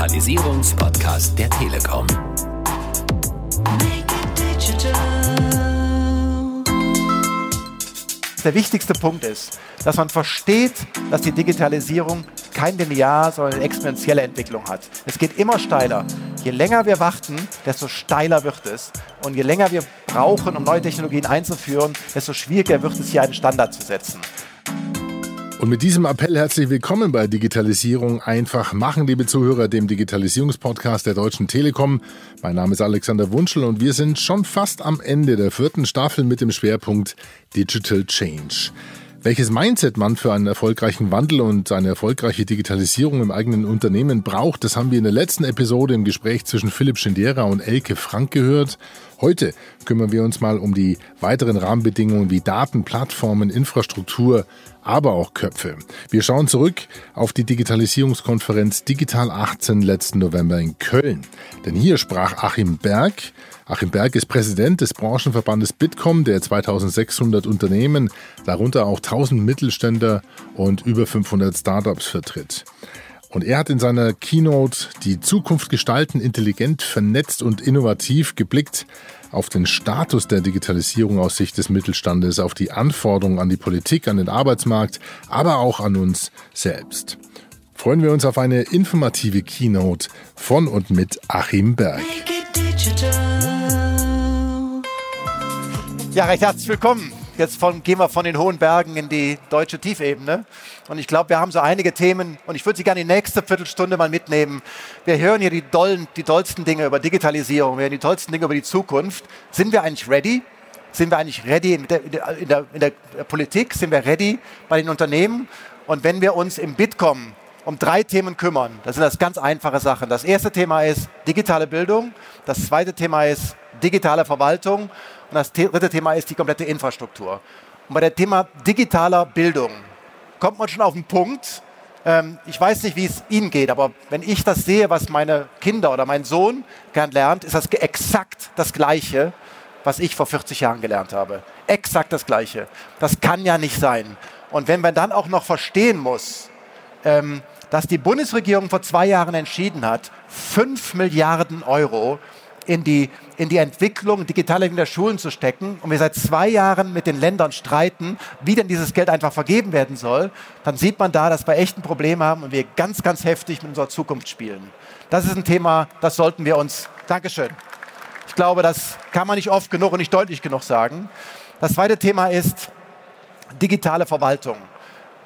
Digitalisierungspodcast der Telekom. Der wichtigste Punkt ist, dass man versteht, dass die Digitalisierung kein Linear, sondern eine exponentielle Entwicklung hat. Es geht immer steiler. Je länger wir warten, desto steiler wird es. Und je länger wir brauchen, um neue Technologien einzuführen, desto schwieriger wird es, hier einen Standard zu setzen. Und mit diesem Appell herzlich willkommen bei Digitalisierung einfach machen, liebe Zuhörer, dem Digitalisierungspodcast der Deutschen Telekom. Mein Name ist Alexander Wunschel und wir sind schon fast am Ende der vierten Staffel mit dem Schwerpunkt Digital Change. Welches Mindset man für einen erfolgreichen Wandel und eine erfolgreiche Digitalisierung im eigenen Unternehmen braucht, das haben wir in der letzten Episode im Gespräch zwischen Philipp Schindera und Elke Frank gehört. Heute kümmern wir uns mal um die weiteren Rahmenbedingungen wie Daten, Plattformen, Infrastruktur, aber auch Köpfe. Wir schauen zurück auf die Digitalisierungskonferenz Digital 18 letzten November in Köln. Denn hier sprach Achim Berg, Achim Berg ist Präsident des Branchenverbandes Bitkom, der 2600 Unternehmen, darunter auch 1000 Mittelständler und über 500 Startups vertritt. Und er hat in seiner Keynote die Zukunft gestalten, intelligent, vernetzt und innovativ geblickt auf den Status der Digitalisierung aus Sicht des Mittelstandes, auf die Anforderungen an die Politik, an den Arbeitsmarkt, aber auch an uns selbst. Freuen wir uns auf eine informative Keynote von und mit Achim Berg. Ja, recht herzlich willkommen. Jetzt von, gehen wir von den hohen Bergen in die deutsche Tiefebene. Und ich glaube, wir haben so einige Themen und ich würde Sie gerne die nächste Viertelstunde mal mitnehmen. Wir hören hier die, dollen, die tollsten Dinge über Digitalisierung, wir hören die tollsten Dinge über die Zukunft. Sind wir eigentlich ready? Sind wir eigentlich ready in der, in der, in der Politik? Sind wir ready bei den Unternehmen? Und wenn wir uns im Bitkom um drei Themen kümmern, das sind das ganz einfache Sachen. Das erste Thema ist digitale Bildung. Das zweite Thema ist digitale Verwaltung. Und das dritte Thema ist die komplette Infrastruktur. Und bei dem Thema digitaler Bildung kommt man schon auf den Punkt. Ähm, ich weiß nicht, wie es Ihnen geht, aber wenn ich das sehe, was meine Kinder oder mein Sohn gern lernt, ist das exakt das Gleiche, was ich vor 40 Jahren gelernt habe. Exakt das Gleiche. Das kann ja nicht sein. Und wenn man dann auch noch verstehen muss, ähm, dass die Bundesregierung vor zwei Jahren entschieden hat, 5 Milliarden Euro in die, in die Entwicklung, digitale in der Schulen zu stecken und wir seit zwei Jahren mit den Ländern streiten, wie denn dieses Geld einfach vergeben werden soll, dann sieht man da, dass wir echt ein Problem haben und wir ganz, ganz heftig mit unserer Zukunft spielen. Das ist ein Thema, das sollten wir uns, Dankeschön. Ich glaube, das kann man nicht oft genug und nicht deutlich genug sagen. Das zweite Thema ist digitale Verwaltung.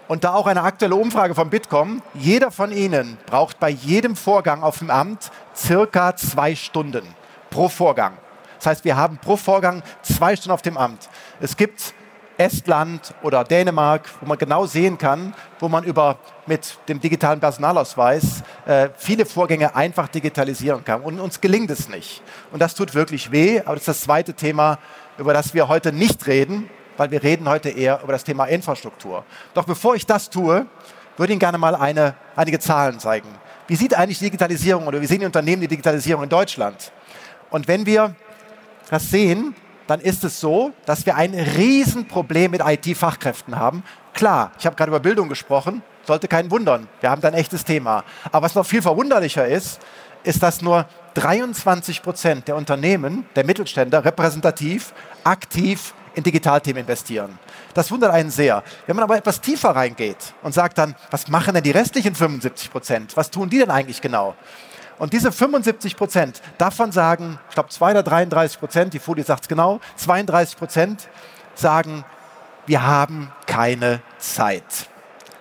Und da auch eine aktuelle Umfrage von Bitkom, jeder von Ihnen braucht bei jedem Vorgang auf dem Amt circa zwei Stunden pro Vorgang. Das heißt, wir haben pro Vorgang zwei Stunden auf dem Amt. Es gibt Estland oder Dänemark, wo man genau sehen kann, wo man über mit dem digitalen Personalausweis äh, viele Vorgänge einfach digitalisieren kann. Und uns gelingt es nicht. Und das tut wirklich weh. Aber das ist das zweite Thema, über das wir heute nicht reden, weil wir reden heute eher über das Thema Infrastruktur. Doch bevor ich das tue, würde ich Ihnen gerne mal eine, einige Zahlen zeigen. Wie sieht eigentlich Digitalisierung oder wie sehen die Unternehmen die Digitalisierung in Deutschland? Und wenn wir das sehen, dann ist es so, dass wir ein Riesenproblem mit IT-Fachkräften haben. Klar, ich habe gerade über Bildung gesprochen, sollte keinen wundern. Wir haben da ein echtes Thema. Aber was noch viel verwunderlicher ist, ist, dass nur 23 Prozent der Unternehmen, der Mittelständler, repräsentativ aktiv in Digitalthemen investieren. Das wundert einen sehr. Wenn man aber etwas tiefer reingeht und sagt dann, was machen denn die restlichen 75 Prozent? Was tun die denn eigentlich genau? Und diese 75 Prozent, davon sagen, ich glaube 233 Prozent, die Folie sagt es genau, 32 Prozent sagen, wir haben keine Zeit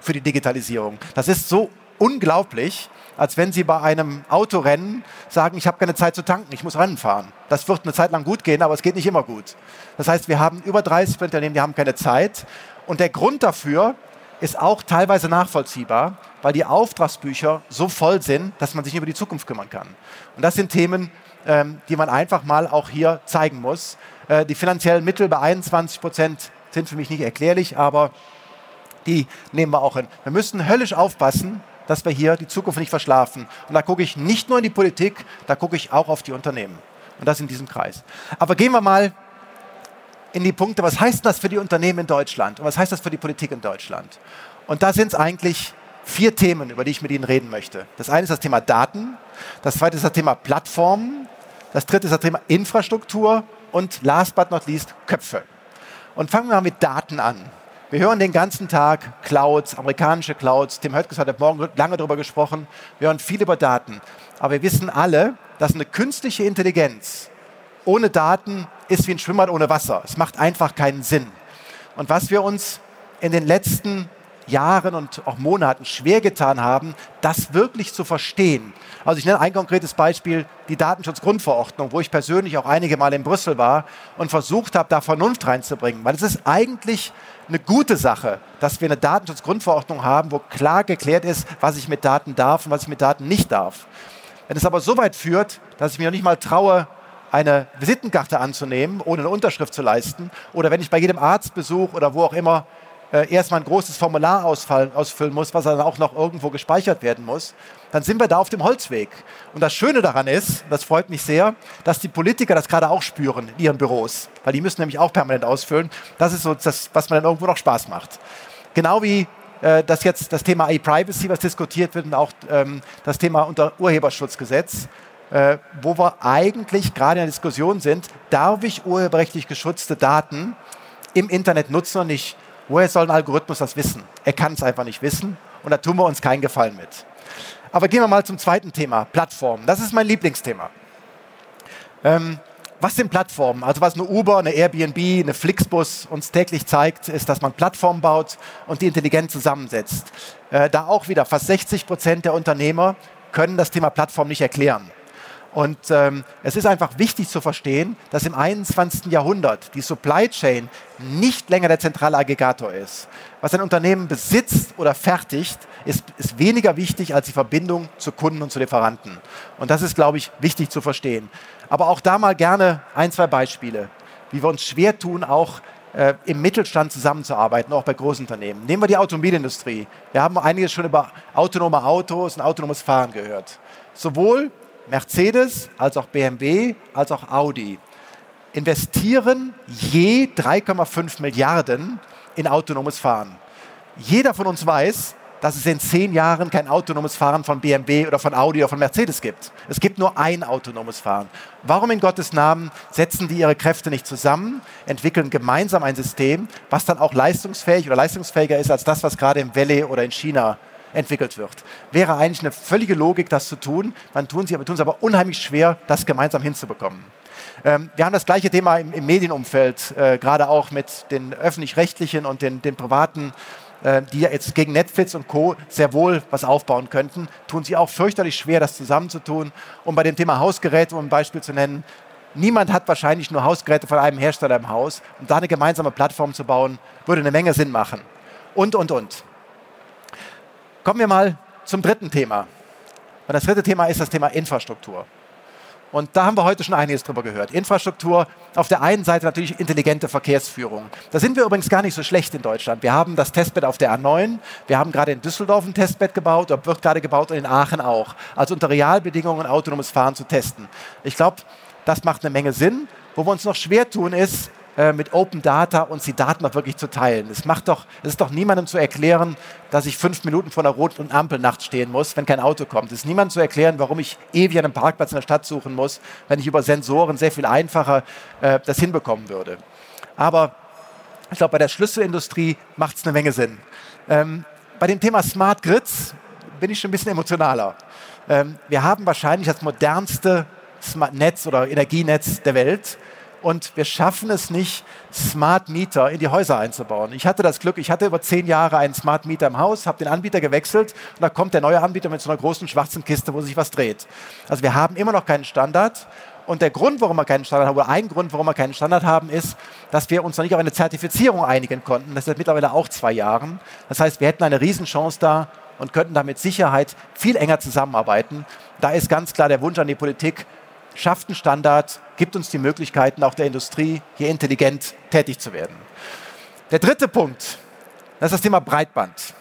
für die Digitalisierung. Das ist so unglaublich, als wenn Sie bei einem Autorennen sagen, ich habe keine Zeit zu tanken, ich muss Rennen fahren. Das wird eine Zeit lang gut gehen, aber es geht nicht immer gut. Das heißt, wir haben über 30 Unternehmen, die haben keine Zeit. Und der Grund dafür ist auch teilweise nachvollziehbar, weil die Auftragsbücher so voll sind, dass man sich über die Zukunft kümmern kann. Und das sind Themen, ähm, die man einfach mal auch hier zeigen muss. Äh, die finanziellen Mittel bei 21 Prozent sind für mich nicht erklärlich, aber die nehmen wir auch hin. Wir müssen höllisch aufpassen, dass wir hier die Zukunft nicht verschlafen. Und da gucke ich nicht nur in die Politik, da gucke ich auch auf die Unternehmen. Und das in diesem Kreis. Aber gehen wir mal in die Punkte, was heißt das für die Unternehmen in Deutschland und was heißt das für die Politik in Deutschland? Und da sind es eigentlich vier Themen, über die ich mit Ihnen reden möchte. Das eine ist das Thema Daten, das zweite ist das Thema Plattformen, das dritte ist das Thema Infrastruktur und last but not least Köpfe. Und fangen wir mal mit Daten an. Wir hören den ganzen Tag Clouds, amerikanische Clouds. Tim Höttges hat morgen lange darüber gesprochen. Wir hören viel über Daten. Aber wir wissen alle, dass eine künstliche Intelligenz ohne Daten ist wie ein Schwimmbad ohne Wasser. Es macht einfach keinen Sinn. Und was wir uns in den letzten Jahren und auch Monaten schwer getan haben, das wirklich zu verstehen. Also ich nenne ein konkretes Beispiel, die Datenschutzgrundverordnung, wo ich persönlich auch einige Mal in Brüssel war und versucht habe, da Vernunft reinzubringen. Weil es ist eigentlich eine gute Sache, dass wir eine Datenschutzgrundverordnung haben, wo klar geklärt ist, was ich mit Daten darf und was ich mit Daten nicht darf. Wenn es aber so weit führt, dass ich mir noch nicht mal traue, eine Visitenkarte anzunehmen, ohne eine Unterschrift zu leisten, oder wenn ich bei jedem Arztbesuch oder wo auch immer äh, erstmal ein großes Formular ausfüllen muss, was dann auch noch irgendwo gespeichert werden muss, dann sind wir da auf dem Holzweg. Und das Schöne daran ist, das freut mich sehr, dass die Politiker das gerade auch spüren in ihren Büros, weil die müssen nämlich auch permanent ausfüllen. Das ist so das, was mir dann irgendwo noch Spaß macht. Genau wie äh, dass jetzt das Thema E-Privacy, was diskutiert wird, und auch ähm, das Thema unter Urheberschutzgesetz, äh, wo wir eigentlich gerade in der Diskussion sind, darf ich urheberrechtlich geschützte Daten im Internet nutzen und nicht? Woher soll ein Algorithmus das wissen? Er kann es einfach nicht wissen und da tun wir uns keinen Gefallen mit. Aber gehen wir mal zum zweiten Thema, Plattformen. Das ist mein Lieblingsthema. Ähm, was sind Plattformen? Also was eine Uber, eine Airbnb, eine Flixbus uns täglich zeigt, ist, dass man Plattformen baut und die intelligent zusammensetzt. Äh, da auch wieder fast 60 Prozent der Unternehmer können das Thema Plattform nicht erklären. Und ähm, es ist einfach wichtig zu verstehen, dass im 21. Jahrhundert die Supply Chain nicht länger der zentrale Aggregator ist. Was ein Unternehmen besitzt oder fertigt, ist, ist weniger wichtig als die Verbindung zu Kunden und zu Lieferanten. Und das ist, glaube ich, wichtig zu verstehen. Aber auch da mal gerne ein, zwei Beispiele, wie wir uns schwer tun, auch äh, im Mittelstand zusammenzuarbeiten, auch bei Großunternehmen. Nehmen wir die Automobilindustrie. Wir haben einiges schon über autonome Autos und autonomes Fahren gehört. Sowohl Mercedes als auch BMW als auch Audi investieren je 3,5 Milliarden in autonomes Fahren. Jeder von uns weiß, dass es in zehn Jahren kein autonomes Fahren von BMW oder von Audi oder von Mercedes gibt. Es gibt nur ein autonomes Fahren. Warum in Gottes Namen setzen die ihre Kräfte nicht zusammen, entwickeln gemeinsam ein System, was dann auch leistungsfähig oder leistungsfähiger ist als das, was gerade im Valley oder in China entwickelt wird. Wäre eigentlich eine völlige Logik, das zu tun. Man tun sie, aber tun es aber unheimlich schwer, das gemeinsam hinzubekommen. Ähm, wir haben das gleiche Thema im, Medienumfeld, äh, gerade auch mit den öffentlich-rechtlichen und den, den privaten äh, die jetzt gegen Netflix und Co. sehr wohl was aufbauen könnten, tun sie auch fürchterlich schwer, das zusammenzutun. Um bei dem Thema Hausgeräte, um ein Beispiel zu nennen, niemand hat wahrscheinlich nur Hausgeräte von einem Hersteller im Haus. Und da eine gemeinsame Plattform zu bauen, würde eine Menge Sinn machen. Und, und, und. Kommen wir mal zum dritten Thema. Und das dritte Thema ist das Thema Infrastruktur. Und da haben wir heute schon einiges drüber gehört. Infrastruktur, auf der einen Seite natürlich intelligente Verkehrsführung. Da sind wir übrigens gar nicht so schlecht in Deutschland. Wir haben das Testbett auf der A9, wir haben gerade in Düsseldorf ein Testbett gebaut, oder wird gerade gebaut und in Aachen auch. Also unter Realbedingungen autonomes Fahren zu testen. Ich glaube, das macht eine Menge Sinn. Wo wir uns noch schwer tun, ist, äh, mit Open Data uns die Daten auch wirklich zu teilen. Es, macht doch, es ist doch niemandem zu erklären, dass ich fünf Minuten vor einer roten Ampel nachts stehen muss, wenn kein Auto kommt. Es ist niemandem zu erklären, warum ich ewig einen Parkplatz in der Stadt suchen muss, wenn ich über Sensoren sehr viel einfacher äh, das hinbekommen würde. Aber ich glaube, bei der Schlüsselindustrie macht es eine Menge Sinn. Ähm, bei dem Thema Smart Grids bin ich schon ein bisschen emotionaler. Ähm, wir haben wahrscheinlich das modernste Smart Netz oder Energienetz der Welt und wir schaffen es nicht, Smart Meter in die Häuser einzubauen. Ich hatte das Glück, ich hatte über zehn Jahre einen Smart Meter im Haus, habe den Anbieter gewechselt und da kommt der neue Anbieter mit so einer großen schwarzen Kiste, wo sich was dreht. Also wir haben immer noch keinen Standard. Und der Grund, warum wir keinen Standard haben, oder ein Grund, warum wir keinen Standard haben, ist, dass wir uns noch nicht auf eine Zertifizierung einigen konnten. Das ist mittlerweile auch zwei Jahren. Das heißt, wir hätten eine Riesenchance da und könnten da mit Sicherheit viel enger zusammenarbeiten. Da ist ganz klar der Wunsch an die Politik, schafft einen Standard, gibt uns die Möglichkeiten, auch der Industrie hier intelligent tätig zu werden. Der dritte Punkt, das ist das Thema Breitband.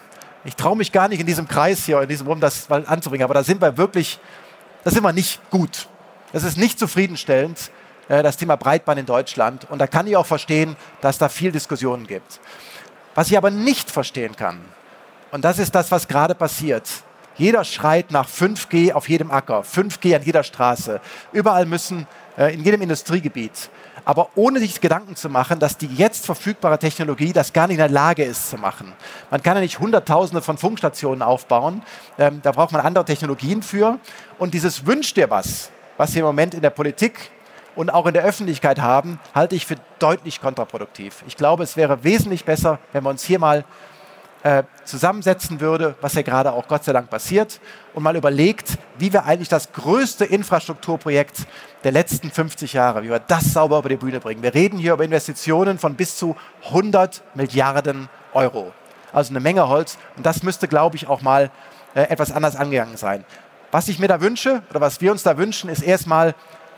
Ich traue mich gar nicht in diesem Kreis hier, in diesem Raum das anzubringen, aber da sind wir wirklich, da sind wir nicht gut. Das ist nicht zufriedenstellend, äh, das Thema Breitband in Deutschland. Und da kann ich auch verstehen, dass da viel Diskussionen gibt. Was ich aber nicht verstehen kann, Und das ist das, was gerade passiert. Jeder schreit nach 5G auf jedem Acker, 5G an jeder Straße. Überall müssen, äh, in jedem Industriegebiet. Aber ohne sich Gedanken zu machen, dass die jetzt verfügbare Technologie das gar nicht in der Lage ist zu machen. Man kann ja nicht Hunderttausende von Funkstationen aufbauen. Ähm, da braucht man andere Technologien für. Und dieses Wünsch dir was, was wir im Moment in der Politik und auch in der Öffentlichkeit haben, halte ich für deutlich kontraproduktiv. Ich glaube, es wäre wesentlich besser, wenn wir uns hier mal äh, zusammensetzen würde, was ja gerade auch Gott sei Dank passiert, und mal überlegt, wie wir eigentlich das größte Infrastrukturprojekt der letzten 50 Jahre, wie wir das sauber über die Bühne bringen. Wir reden hier über Investitionen von bis zu 100 Milliarden Euro. Also eine Menge Holz. Und das müsste, glaube ich, auch mal äh, etwas anders angegangen sein. Was ich mir da wünsche oder was wir uns da wünschen, ist erstmal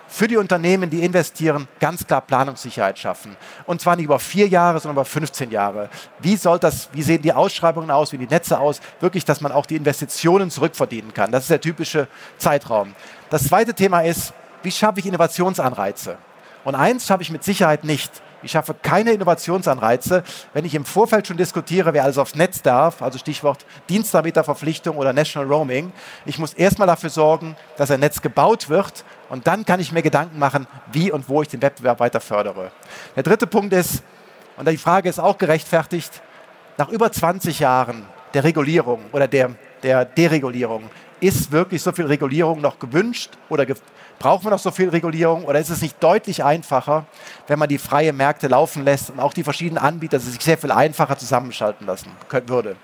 für die Unternehmen, die investieren, ganz klar Planungssicherheit schaffen. Und zwar nicht über vier Jahre, sondern über 15 Jahre. Wie, soll das, wie sehen die Ausschreibungen aus, wie die Netze aus? Wirklich, dass man auch die Investitionen zurückverdienen kann. Das ist der typische Zeitraum. Das zweite Thema ist, wie schaffe ich Innovationsanreize? Und eins schaffe ich mit Sicherheit nicht. Ich schaffe keine Innovationsanreize, wenn ich im Vorfeld schon diskutiere, wer alles aufs Netz darf, also Stichwort Dienstanbieterverpflichtung oder National Roaming. Ich muss erstmal dafür sorgen, dass ein Netz gebaut wird und dann kann ich mir Gedanken machen, wie und wo ich den Wettbewerb weiter fördere. Der dritte Punkt ist, und die Frage ist auch gerechtfertigt, nach über 20 Jahren der Regulierung oder der, der Deregulierung, ist wirklich so viel Regulierung noch gewünscht oder ge brauchen wir noch so viel Regulierung oder ist es nicht deutlich einfacher, wenn man die freie Märkte laufen lässt und auch die verschiedenen Anbieter sich sehr viel einfacher zusammenschalten lassen können, würde?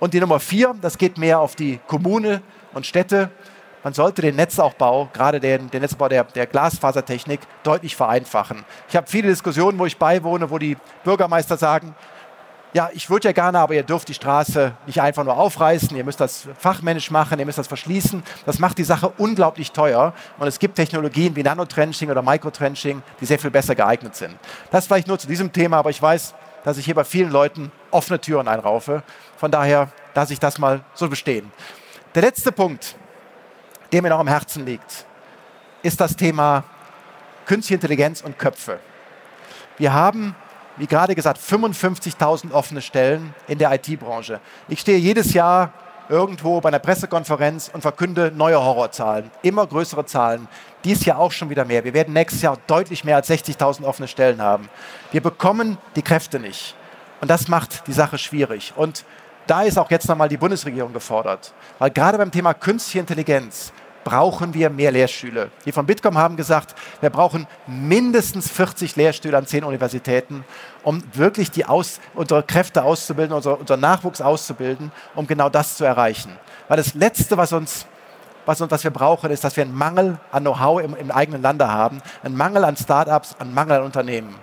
Und die Nummer vier, das geht mehr auf die Kommune und Städte man sollte den Netzaufbau, gerade den, den Netzaufbau der, der Glasfasertechnik, deutlich vereinfachen. Ich habe viele Diskussionen, wo ich beiwohne, wo die Bürgermeister sagen, ja, ich würde ja gerne, aber ihr dürft die Straße nicht einfach nur aufreißen, ihr müsst das fachmännisch machen, ihr müsst das verschließen. Das macht die Sache unglaublich teuer und es gibt Technologien wie Nanotrenching oder Microtrenching, die sehr viel besser geeignet sind. Das vielleicht nur zu diesem Thema, aber ich weiß, dass ich hier bei vielen Leuten offene Türen einraufe. Von daher lasse ich das mal so bestehen. Der letzte Punkt, der mir noch am Herzen liegt, ist das Thema Künstliche Intelligenz und Köpfe. Wir haben, wie gerade gesagt, 55.000 offene Stellen in der IT-Branche. Ich stehe jedes Jahr irgendwo bei einer Pressekonferenz und verkünde neue Horrorzahlen, immer größere Zahlen. Dies Jahr auch schon wieder mehr. Wir werden nächstes Jahr deutlich mehr als 60.000 offene Stellen haben. Wir bekommen die Kräfte nicht. Und das macht die Sache schwierig. Und da ist auch jetzt nochmal die Bundesregierung gefordert. Weil gerade beim Thema künstliche Intelligenz brauchen wir mehr Lehrstühle. Die von Bitkom haben gesagt, wir brauchen mindestens 40 Lehrstühle an zehn Universitäten, um wirklich die Aus, unsere Kräfte auszubilden, unser, unseren Nachwuchs auszubilden, um genau das zu erreichen. Weil das Letzte, was uns was, was wir brauchen, ist, dass wir einen Mangel an Know-how im, im eigenen Lande haben, einen Mangel an Start-ups, einen Mangel an Unternehmen.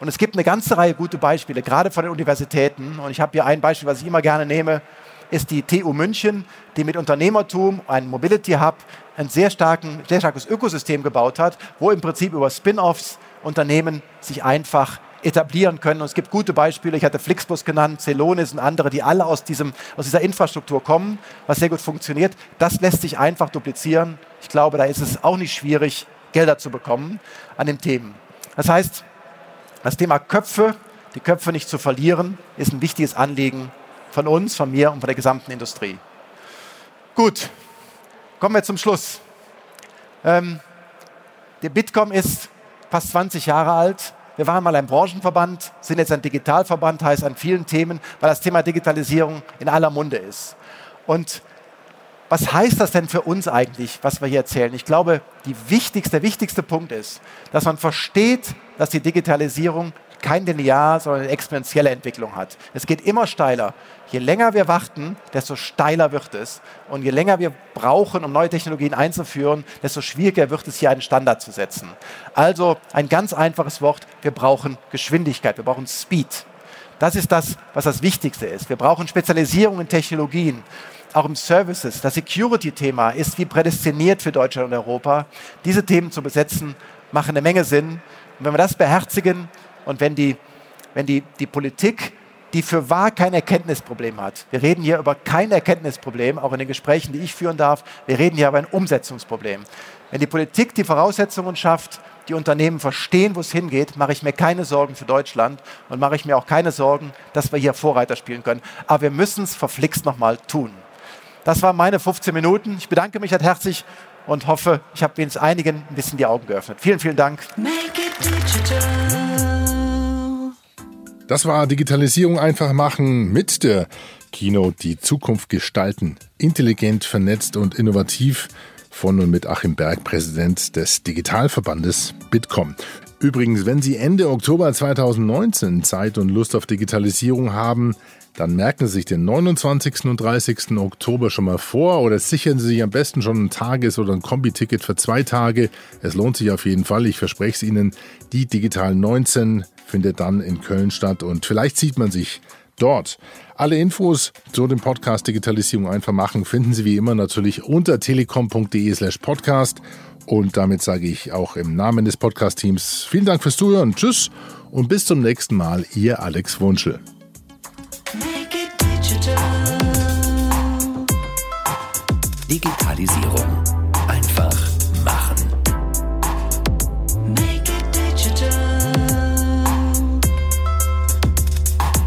Und es gibt eine ganze Reihe gute Beispiele, gerade von den Universitäten. Und ich habe hier ein Beispiel, was ich immer gerne nehme ist die TU München, die mit Unternehmertum, einem Mobility Hub, ein sehr, starken, sehr starkes Ökosystem gebaut hat, wo im Prinzip über Spin-offs Unternehmen sich einfach etablieren können. Und es gibt gute Beispiele, ich hatte Flixbus genannt, Celonis und andere, die alle aus, diesem, aus dieser Infrastruktur kommen, was sehr gut funktioniert. Das lässt sich einfach duplizieren. Ich glaube, da ist es auch nicht schwierig, Gelder zu bekommen an den Themen. Das heißt, das Thema Köpfe, die Köpfe nicht zu verlieren, ist ein wichtiges Anliegen von uns, von mir und von der gesamten Industrie. Gut, kommen wir zum Schluss. Ähm, der Bitkom ist fast 20 Jahre alt. Wir waren mal ein Branchenverband, sind jetzt ein Digitalverband, heißt an vielen Themen, weil das Thema Digitalisierung in aller Munde ist. Und was heißt das denn für uns eigentlich, was wir hier erzählen? Ich glaube, wichtigste, der wichtigste Punkt ist, dass man versteht, dass die Digitalisierung kein Linear, sondern eine exponentielle Entwicklung hat. Es geht immer steiler. Je länger wir warten, desto steiler wird es. Und je länger wir brauchen, um neue Technologien einzuführen, desto schwieriger wird es, hier einen Standard zu setzen. Also ein ganz einfaches Wort, wir brauchen Geschwindigkeit, wir brauchen Speed. Das ist das, was das Wichtigste ist. Wir brauchen Spezialisierung in Technologien, auch im Services. Das Security-Thema ist wie prädestiniert für Deutschland und Europa. Diese Themen zu besetzen, machen eine Menge Sinn. Und wenn wir das beherzigen, und wenn die, wenn die, die Politik die für wahr kein Erkenntnisproblem hat. Wir reden hier über kein Erkenntnisproblem, auch in den Gesprächen, die ich führen darf. Wir reden hier über ein Umsetzungsproblem. Wenn die Politik die Voraussetzungen schafft, die Unternehmen verstehen, wo es hingeht, mache ich mir keine Sorgen für Deutschland und mache ich mir auch keine Sorgen, dass wir hier Vorreiter spielen können. Aber wir müssen es verflixt nochmal tun. Das waren meine 15 Minuten. Ich bedanke mich herzlich und hoffe, ich habe wenigstens einigen ein bisschen die Augen geöffnet. Vielen, vielen Dank. Das war Digitalisierung einfach machen mit der Keynote Die Zukunft gestalten. Intelligent, vernetzt und innovativ von und mit Achim Berg, Präsident des Digitalverbandes Bitkom. Übrigens, wenn Sie Ende Oktober 2019 Zeit und Lust auf Digitalisierung haben, dann merken Sie sich den 29. und 30. Oktober schon mal vor oder sichern Sie sich am besten schon ein Tages- oder ein Kombi-Ticket für zwei Tage. Es lohnt sich auf jeden Fall, ich verspreche es Ihnen. Die Digital 19 findet dann in Köln statt und vielleicht sieht man sich dort. Alle Infos zu dem Podcast Digitalisierung einfach machen finden Sie wie immer natürlich unter telekom.de slash podcast. Und damit sage ich auch im Namen des Podcast-Teams vielen Dank fürs Zuhören. Tschüss und bis zum nächsten Mal. Ihr Alex Wunschel. Digitalisierung. Einfach